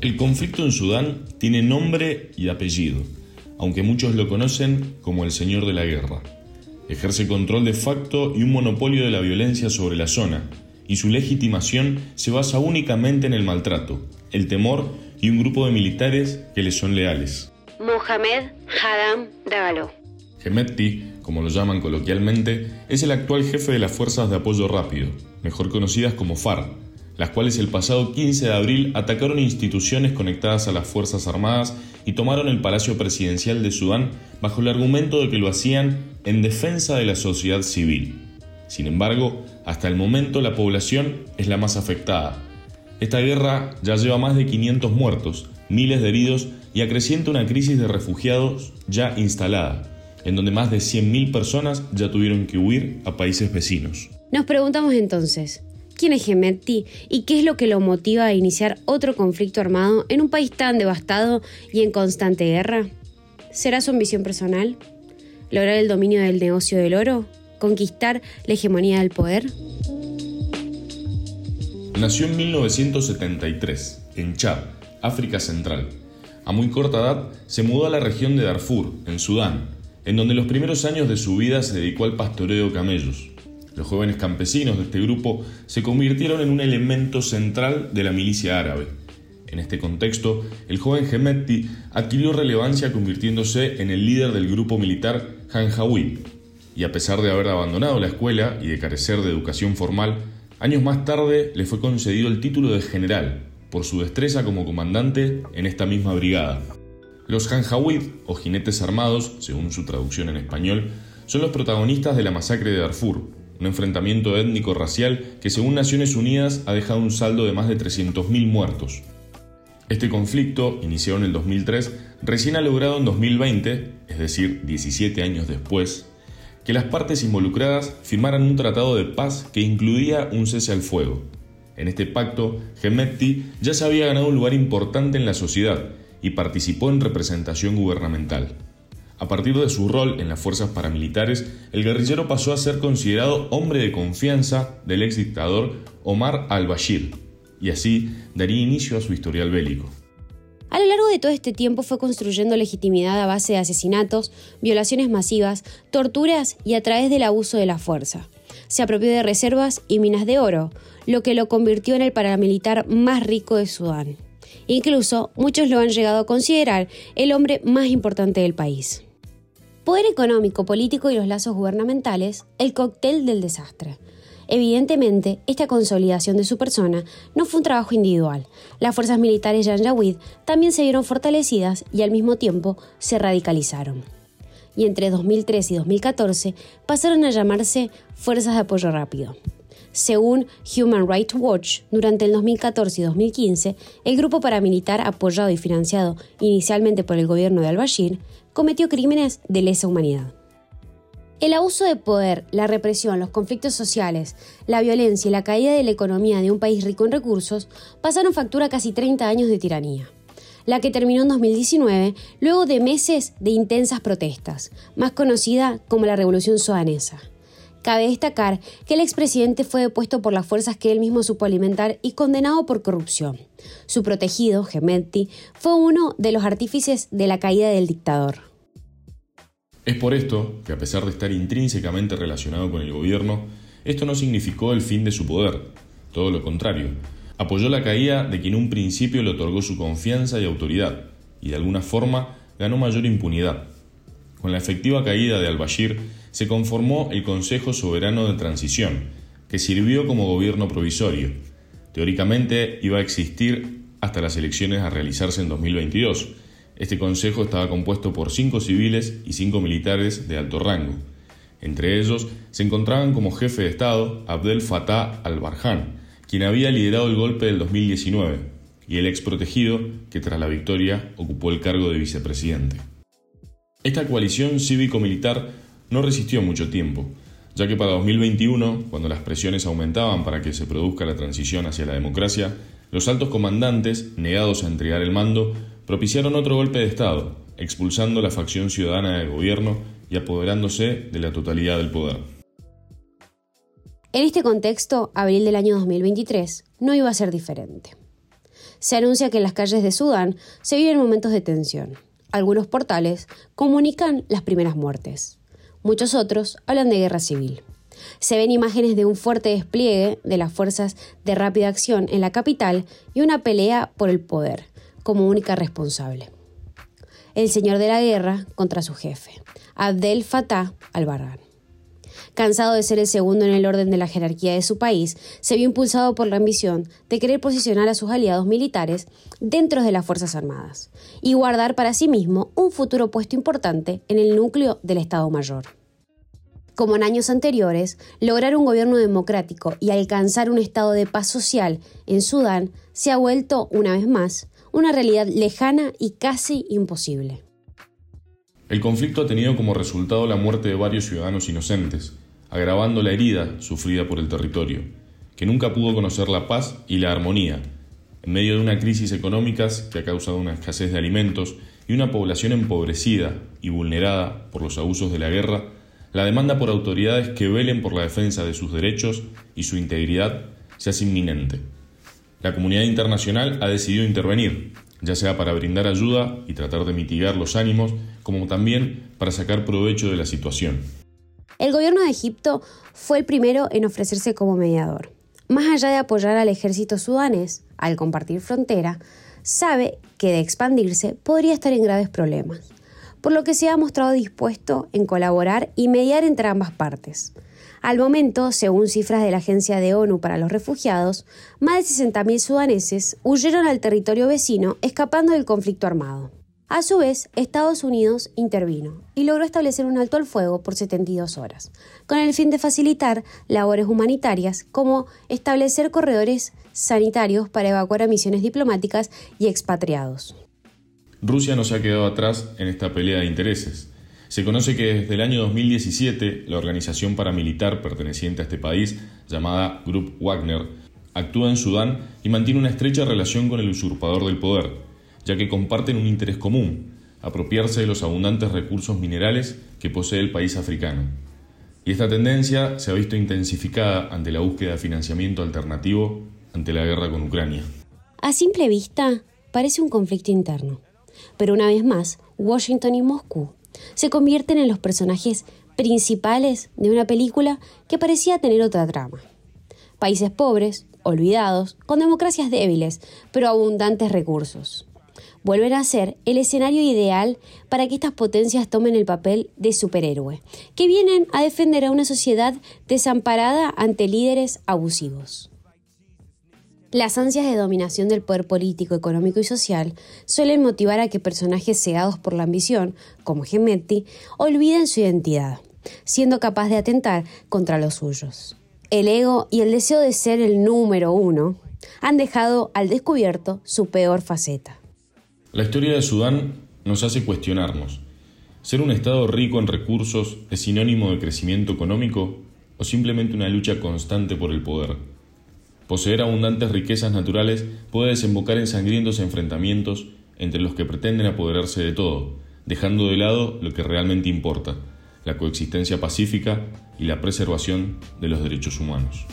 El conflicto en Sudán tiene nombre y apellido, aunque muchos lo conocen como el Señor de la Guerra. Ejerce control de facto y un monopolio de la violencia sobre la zona, y su legitimación se basa únicamente en el maltrato, el temor y un grupo de militares que le son leales. Mohamed Hadam Dagalo. Gemetti, como lo llaman coloquialmente, es el actual jefe de las Fuerzas de Apoyo Rápido, mejor conocidas como FARC, las cuales el pasado 15 de abril atacaron instituciones conectadas a las Fuerzas Armadas y tomaron el Palacio Presidencial de Sudán bajo el argumento de que lo hacían en defensa de la sociedad civil. Sin embargo, hasta el momento la población es la más afectada. Esta guerra ya lleva más de 500 muertos, miles de heridos y acrecienta una crisis de refugiados ya instalada, en donde más de 100.000 personas ya tuvieron que huir a países vecinos. Nos preguntamos entonces, quién es Gemetti y qué es lo que lo motiva a iniciar otro conflicto armado en un país tan devastado y en constante guerra. ¿Será su ambición personal? ¿Lograr el dominio del negocio del oro? ¿Conquistar la hegemonía del poder? Nació en 1973, en Chad, África Central. A muy corta edad se mudó a la región de Darfur, en Sudán, en donde los primeros años de su vida se dedicó al pastoreo de camellos. Los jóvenes campesinos de este grupo se convirtieron en un elemento central de la milicia árabe. En este contexto, el joven Gemetti adquirió relevancia convirtiéndose en el líder del grupo militar Janjaweed, y a pesar de haber abandonado la escuela y de carecer de educación formal, años más tarde le fue concedido el título de general por su destreza como comandante en esta misma brigada. Los Janjaweed, o jinetes armados, según su traducción en español, son los protagonistas de la masacre de Darfur, un enfrentamiento étnico-racial que según Naciones Unidas ha dejado un saldo de más de 300.000 muertos. Este conflicto, iniciado en el 2003, recién ha logrado en 2020, es decir, 17 años después, que las partes involucradas firmaran un tratado de paz que incluía un cese al fuego. En este pacto, Gemetti ya se había ganado un lugar importante en la sociedad y participó en representación gubernamental. A partir de su rol en las fuerzas paramilitares, el guerrillero pasó a ser considerado hombre de confianza del ex dictador Omar al-Bashir, y así daría inicio a su historial bélico. A lo largo de todo este tiempo fue construyendo legitimidad a base de asesinatos, violaciones masivas, torturas y a través del abuso de la fuerza. Se apropió de reservas y minas de oro, lo que lo convirtió en el paramilitar más rico de Sudán. Incluso muchos lo han llegado a considerar el hombre más importante del país. Poder económico, político y los lazos gubernamentales, el cóctel del desastre. Evidentemente, esta consolidación de su persona no fue un trabajo individual. Las fuerzas militares Janjaweed también se vieron fortalecidas y al mismo tiempo se radicalizaron. Y entre 2003 y 2014 pasaron a llamarse Fuerzas de Apoyo Rápido. Según Human Rights Watch, durante el 2014 y 2015, el grupo paramilitar apoyado y financiado inicialmente por el gobierno de al-Bashir cometió crímenes de lesa humanidad. El abuso de poder, la represión, los conflictos sociales, la violencia y la caída de la economía de un país rico en recursos pasaron factura a casi 30 años de tiranía, la que terminó en 2019 luego de meses de intensas protestas, más conocida como la Revolución Sudanesa. Cabe destacar que el expresidente fue depuesto por las fuerzas que él mismo supo alimentar y condenado por corrupción. Su protegido, Gemetti, fue uno de los artífices de la caída del dictador. Es por esto que, a pesar de estar intrínsecamente relacionado con el gobierno, esto no significó el fin de su poder. Todo lo contrario, apoyó la caída de quien un principio le otorgó su confianza y autoridad, y de alguna forma ganó mayor impunidad. Con la efectiva caída de al-Bashir, se conformó el Consejo Soberano de Transición, que sirvió como gobierno provisorio. Teóricamente iba a existir hasta las elecciones a realizarse en 2022. Este consejo estaba compuesto por cinco civiles y cinco militares de alto rango. Entre ellos se encontraban como jefe de Estado Abdel Fattah al-Barhan, quien había liderado el golpe del 2019, y el ex protegido que tras la victoria ocupó el cargo de vicepresidente. Esta coalición cívico-militar no resistió mucho tiempo, ya que para 2021, cuando las presiones aumentaban para que se produzca la transición hacia la democracia, los altos comandantes, negados a entregar el mando, propiciaron otro golpe de Estado, expulsando la facción ciudadana del gobierno y apoderándose de la totalidad del poder. En este contexto, abril del año 2023 no iba a ser diferente. se anuncia que en las calles de Sudán se viven momentos de tensión. Algunos portales comunican las primeras muertes. Muchos otros hablan de guerra civil. Se ven imágenes de un fuerte despliegue de las fuerzas de rápida acción en la capital y una pelea por el poder, como única responsable. El señor de la guerra contra su jefe, Abdel Fattah al-Barran. Cansado de ser el segundo en el orden de la jerarquía de su país, se vio impulsado por la ambición de querer posicionar a sus aliados militares dentro de las Fuerzas Armadas y guardar para sí mismo un futuro puesto importante en el núcleo del Estado Mayor. Como en años anteriores, lograr un gobierno democrático y alcanzar un estado de paz social en Sudán se ha vuelto, una vez más, una realidad lejana y casi imposible. El conflicto ha tenido como resultado la muerte de varios ciudadanos inocentes, agravando la herida sufrida por el territorio, que nunca pudo conocer la paz y la armonía, en medio de una crisis económica que ha causado una escasez de alimentos y una población empobrecida y vulnerada por los abusos de la guerra, la demanda por autoridades que velen por la defensa de sus derechos y su integridad se hace inminente. La comunidad internacional ha decidido intervenir, ya sea para brindar ayuda y tratar de mitigar los ánimos, como también para sacar provecho de la situación. El gobierno de Egipto fue el primero en ofrecerse como mediador. Más allá de apoyar al ejército sudanés, al compartir frontera, sabe que de expandirse podría estar en graves problemas, por lo que se ha mostrado dispuesto en colaborar y mediar entre ambas partes. Al momento, según cifras de la Agencia de ONU para los Refugiados, más de 60.000 sudaneses huyeron al territorio vecino escapando del conflicto armado. A su vez, Estados Unidos intervino y logró establecer un alto al fuego por 72 horas, con el fin de facilitar labores humanitarias como establecer corredores sanitarios para evacuar a misiones diplomáticas y expatriados. Rusia no se ha quedado atrás en esta pelea de intereses. Se conoce que desde el año 2017 la organización paramilitar perteneciente a este país, llamada Group Wagner, actúa en Sudán y mantiene una estrecha relación con el usurpador del poder, ya que comparten un interés común, apropiarse de los abundantes recursos minerales que posee el país africano. Y esta tendencia se ha visto intensificada ante la búsqueda de financiamiento alternativo ante la guerra con Ucrania. A simple vista, parece un conflicto interno. Pero una vez más, Washington y Moscú se convierten en los personajes principales de una película que parecía tener otra trama. Países pobres, olvidados, con democracias débiles, pero abundantes recursos. Vuelven a ser el escenario ideal para que estas potencias tomen el papel de superhéroe, que vienen a defender a una sociedad desamparada ante líderes abusivos. Las ansias de dominación del poder político, económico y social suelen motivar a que personajes cegados por la ambición, como Gemetti, olviden su identidad, siendo capaz de atentar contra los suyos. El ego y el deseo de ser el número uno han dejado al descubierto su peor faceta. La historia de Sudán nos hace cuestionarnos. ¿Ser un Estado rico en recursos es sinónimo de crecimiento económico o simplemente una lucha constante por el poder? Poseer abundantes riquezas naturales puede desembocar en sangrientos enfrentamientos entre los que pretenden apoderarse de todo, dejando de lado lo que realmente importa, la coexistencia pacífica y la preservación de los derechos humanos.